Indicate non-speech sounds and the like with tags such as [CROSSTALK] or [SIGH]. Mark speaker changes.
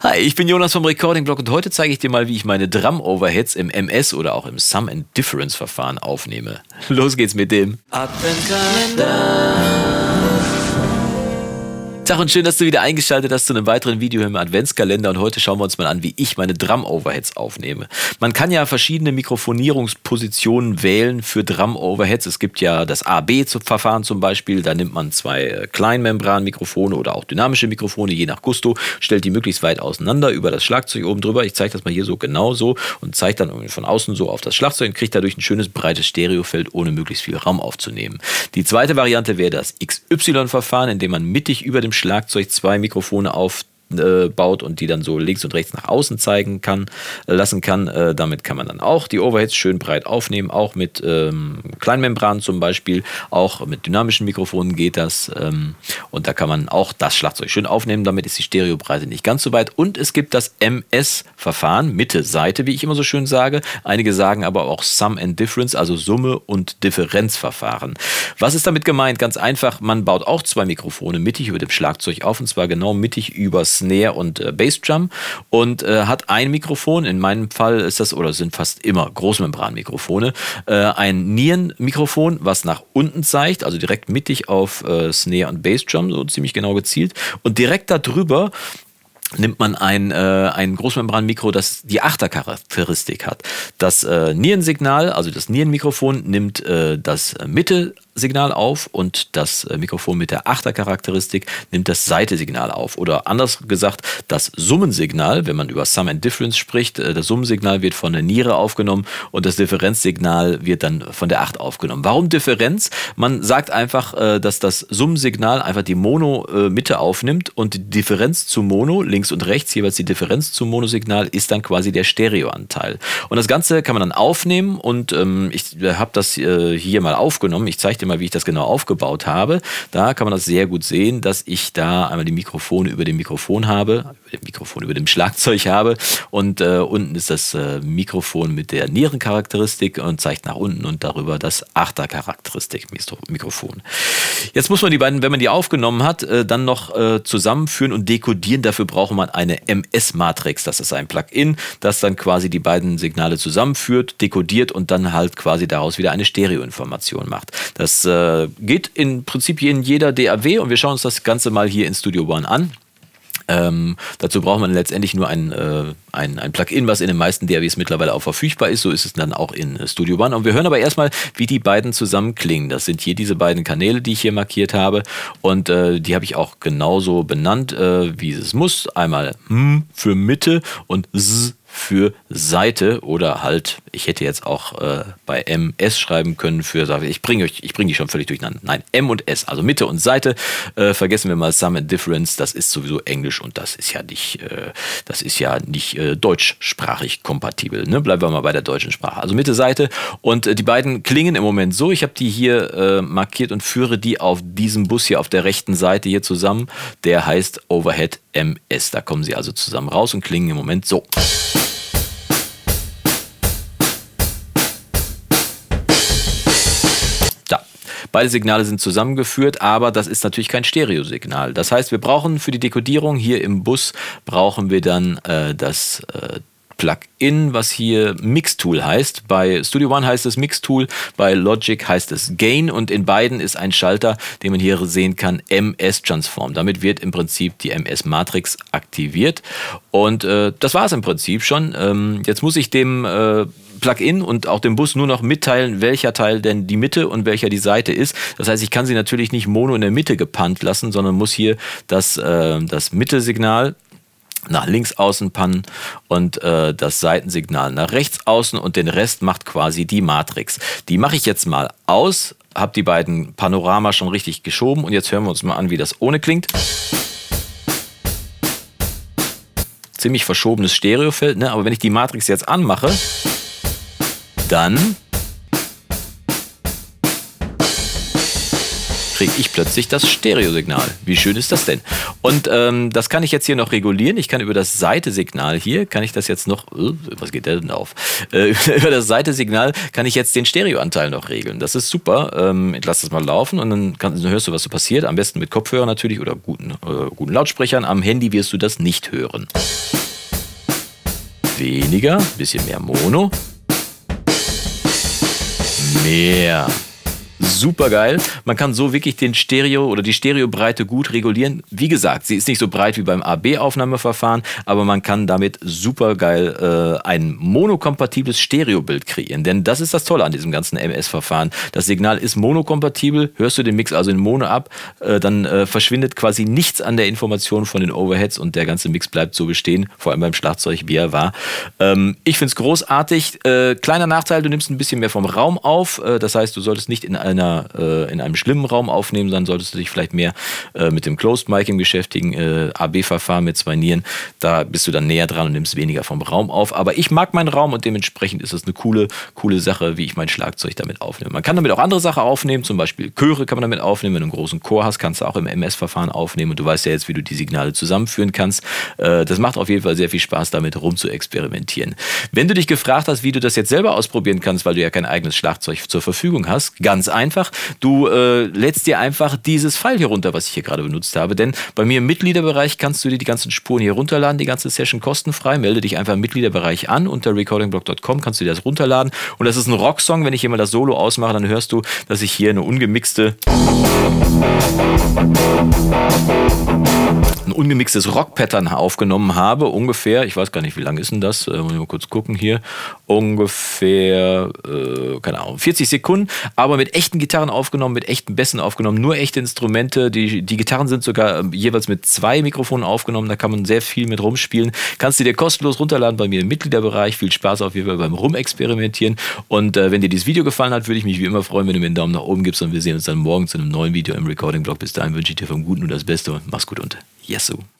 Speaker 1: Hi, ich bin Jonas vom Recording Blog und heute zeige ich dir mal, wie ich meine Drum Overheads im MS oder auch im Sum and Difference Verfahren aufnehme. Los geht's mit dem Adventkalender. Tag und schön, dass du wieder eingeschaltet hast zu einem weiteren Video im Adventskalender und heute schauen wir uns mal an, wie ich meine Drum-Overheads aufnehme. Man kann ja verschiedene Mikrofonierungspositionen wählen für Drum-Overheads. Es gibt ja das A-B-Verfahren zum Beispiel, da nimmt man zwei äh, Kleinmembran-Mikrofone oder auch dynamische Mikrofone, je nach Gusto, stellt die möglichst weit auseinander über das Schlagzeug oben drüber. Ich zeige das mal hier so genau so und zeige dann von außen so auf das Schlagzeug und kriege dadurch ein schönes breites Stereofeld, ohne möglichst viel Raum aufzunehmen. Die zweite Variante wäre das XY-Verfahren, in dem man mittig über dem Schlagzeug zwei Mikrofone auf äh, baut und die dann so links und rechts nach außen zeigen kann, lassen kann. Äh, damit kann man dann auch die Overheads schön breit aufnehmen, auch mit ähm, Kleinmembranen zum Beispiel, auch mit dynamischen Mikrofonen geht das. Ähm, und da kann man auch das Schlagzeug schön aufnehmen, damit ist die Stereobreite nicht ganz so weit. Und es gibt das MS-Verfahren, Mitte-Seite, wie ich immer so schön sage. Einige sagen aber auch Sum and Difference, also Summe und Differenzverfahren. Was ist damit gemeint? Ganz einfach, man baut auch zwei Mikrofone mittig über dem Schlagzeug auf und zwar genau mittig übers Snare und äh, Bassdrum und äh, hat ein Mikrofon. In meinem Fall ist das, oder sind fast immer Großmembranmikrofone, äh, ein Nierenmikrofon, was nach unten zeigt, also direkt mittig auf äh, Snare und Bassdrum, so ziemlich genau gezielt. Und direkt darüber nimmt man ein, äh, ein Großmembranmikro, das die Achtercharakteristik hat. Das äh, Nierensignal, also das Nierenmikrofon, nimmt äh, das Mitte Signal auf und das äh, Mikrofon mit der Achtercharakteristik nimmt das Seite-Signal auf. Oder anders gesagt, das Summensignal, wenn man über Sum and Difference spricht, äh, das Summensignal wird von der Niere aufgenommen und das Differenzsignal wird dann von der Acht aufgenommen. Warum Differenz? Man sagt einfach, äh, dass das Summensignal einfach die Mono-Mitte aufnimmt und die Differenz zu Mono, links und rechts, jeweils die Differenz zum Monosignal, ist dann quasi der Stereoanteil. Und das Ganze kann man dann aufnehmen und ähm, ich habe das hier mal aufgenommen. Ich zeige dir mal, wie ich das genau aufgebaut habe. Da kann man das sehr gut sehen, dass ich da einmal die Mikrofone über dem Mikrofon habe, über dem Mikrofon über dem Schlagzeug habe und äh, unten ist das äh, Mikrofon mit der Nierencharakteristik und zeigt nach unten und darüber das Achtercharakteristik-Mikrofon. Jetzt muss man die beiden, wenn man die aufgenommen hat, äh, dann noch äh, zusammenführen und dekodieren. Dafür braucht man eine MS-Matrix. Das ist ein Plugin, das dann quasi die beiden Signale zusammenführt, dekodiert und dann halt quasi daraus wieder eine Stereoinformation macht. Das äh, geht im Prinzip in jeder DAW und wir schauen uns das Ganze mal hier in Studio One an. Ähm, dazu braucht man letztendlich nur ein, äh, ein, ein Plugin, was in den meisten DAWs mittlerweile auch verfügbar ist. So ist es dann auch in Studio One. Und wir hören aber erstmal, wie die beiden zusammen klingen. Das sind hier diese beiden Kanäle, die ich hier markiert habe. Und äh, die habe ich auch genauso benannt, äh, wie es muss. Einmal M für Mitte und S für Seite oder halt, ich hätte jetzt auch äh, bei MS schreiben können für, ich bringe euch, ich bringe die schon völlig durcheinander. Nein, M und S, also Mitte und Seite. Äh, vergessen wir mal Sum and Difference, das ist sowieso Englisch und das ist ja nicht, äh, das ist ja nicht äh, deutschsprachig kompatibel. Ne? Bleiben wir mal bei der deutschen Sprache. Also Mitte, Seite und äh, die beiden klingen im Moment so. Ich habe die hier äh, markiert und führe die auf diesem Bus hier auf der rechten Seite hier zusammen. Der heißt Overhead MS. Da kommen sie also zusammen raus und klingen im Moment so. Beide Signale sind zusammengeführt, aber das ist natürlich kein Stereosignal. Das heißt, wir brauchen für die Dekodierung hier im Bus brauchen wir dann äh, das äh, Plugin, was hier Mixtool heißt. Bei Studio One heißt es Mixtool, bei Logic heißt es Gain und in beiden ist ein Schalter, den man hier sehen kann, MS Transform. Damit wird im Prinzip die MS Matrix aktiviert und äh, das war es im Prinzip schon. Ähm, jetzt muss ich dem äh, Plugin und auch dem Bus nur noch mitteilen, welcher Teil denn die Mitte und welcher die Seite ist. Das heißt, ich kann sie natürlich nicht mono in der Mitte gepannt lassen, sondern muss hier das, äh, das Mittelsignal nach links außen pannen und äh, das Seitensignal nach rechts außen und den Rest macht quasi die Matrix. Die mache ich jetzt mal aus, habe die beiden Panorama schon richtig geschoben und jetzt hören wir uns mal an, wie das ohne klingt. Ziemlich verschobenes Stereofeld, ne? aber wenn ich die Matrix jetzt anmache, dann kriege ich plötzlich das Stereosignal. Wie schön ist das denn? Und ähm, das kann ich jetzt hier noch regulieren. Ich kann über das Seitesignal hier, kann ich das jetzt noch, äh, was geht der denn auf? [LAUGHS] Äh, über das Seitesignal kann ich jetzt den Stereoanteil noch regeln. Das ist super. Ähm, ich lasse das mal laufen und dann, kann, dann, hörst du, was so passiert. Am besten mit Kopfhörer natürlich oder guten, äh, guten Lautsprechern. Am Handy wirst du das nicht hören. Weniger, bisschen mehr Mono. Mehr super geil. Man kann so wirklich den Stereo oder die Stereobreite gut regulieren. Wie gesagt, sie ist nicht so breit wie beim AB-Aufnahmeverfahren, aber man kann damit super geil äh, ein monokompatibles Stereobild kreieren. Denn das ist das Tolle an diesem ganzen MS-Verfahren. Das Signal ist monokompatibel. Hörst du den Mix also in Mono ab, äh, dann äh, verschwindet quasi nichts an der Information von den Overheads und der ganze Mix bleibt so bestehen, vor allem beim Schlagzeug, wie er war. Ähm, ich finde es großartig. Äh, kleiner Nachteil, du nimmst ein bisschen mehr vom Raum auf. Äh, das heißt, du solltest nicht in einer, äh, in einem schlimmen Raum aufnehmen, dann solltest du dich vielleicht mehr äh, mit dem Closed Miking beschäftigen, äh, AB-Verfahren mit zwei Nieren. Da bist du dann näher dran und nimmst weniger vom Raum auf. Aber ich mag meinen Raum und dementsprechend ist es eine coole, coole Sache, wie ich mein Schlagzeug damit aufnehme. Man kann damit auch andere Sachen aufnehmen, zum Beispiel Chöre kann man damit aufnehmen. Wenn du einen großen Chor hast, kannst du auch im MS-Verfahren aufnehmen und du weißt ja jetzt, wie du die Signale zusammenführen kannst. Äh, das macht auf jeden Fall sehr viel Spaß, damit rum zu experimentieren. Wenn du dich gefragt hast, wie du das jetzt selber ausprobieren kannst, weil du ja kein eigenes Schlagzeug zur Verfügung hast, ganz einfach. Du äh, lädst dir einfach dieses File hier runter, was ich hier gerade benutzt habe. Denn bei mir im Mitgliederbereich kannst du dir die ganzen Spuren hier runterladen, die ganze Session kostenfrei. Melde dich einfach im Mitgliederbereich an. Unter recordingblog.com kannst du dir das runterladen. Und das ist ein Rocksong. Wenn ich hier mal das Solo ausmache, dann hörst du, dass ich hier eine ungemixte ein ungemixtes Rock-Pattern aufgenommen habe. Ungefähr, ich weiß gar nicht, wie lang ist denn das? Äh, muss ich mal kurz gucken hier. Ungefähr, äh, keine Ahnung, 40 Sekunden, aber mit echten Gitarren aufgenommen, mit echten Bässen aufgenommen, nur echte Instrumente. Die, die Gitarren sind sogar äh, jeweils mit zwei Mikrofonen aufgenommen, da kann man sehr viel mit rumspielen. Kannst du dir kostenlos runterladen bei mir im Mitgliederbereich. Viel Spaß auf jeden Fall beim Rumexperimentieren. Und äh, wenn dir dieses Video gefallen hat, würde ich mich wie immer freuen, wenn du mir einen Daumen nach oben gibst und wir sehen uns dann morgen zu einem neuen Video im Recording-Blog. Bis dahin wünsche ich dir vom Guten und das Beste. Mach's gut und Yesu.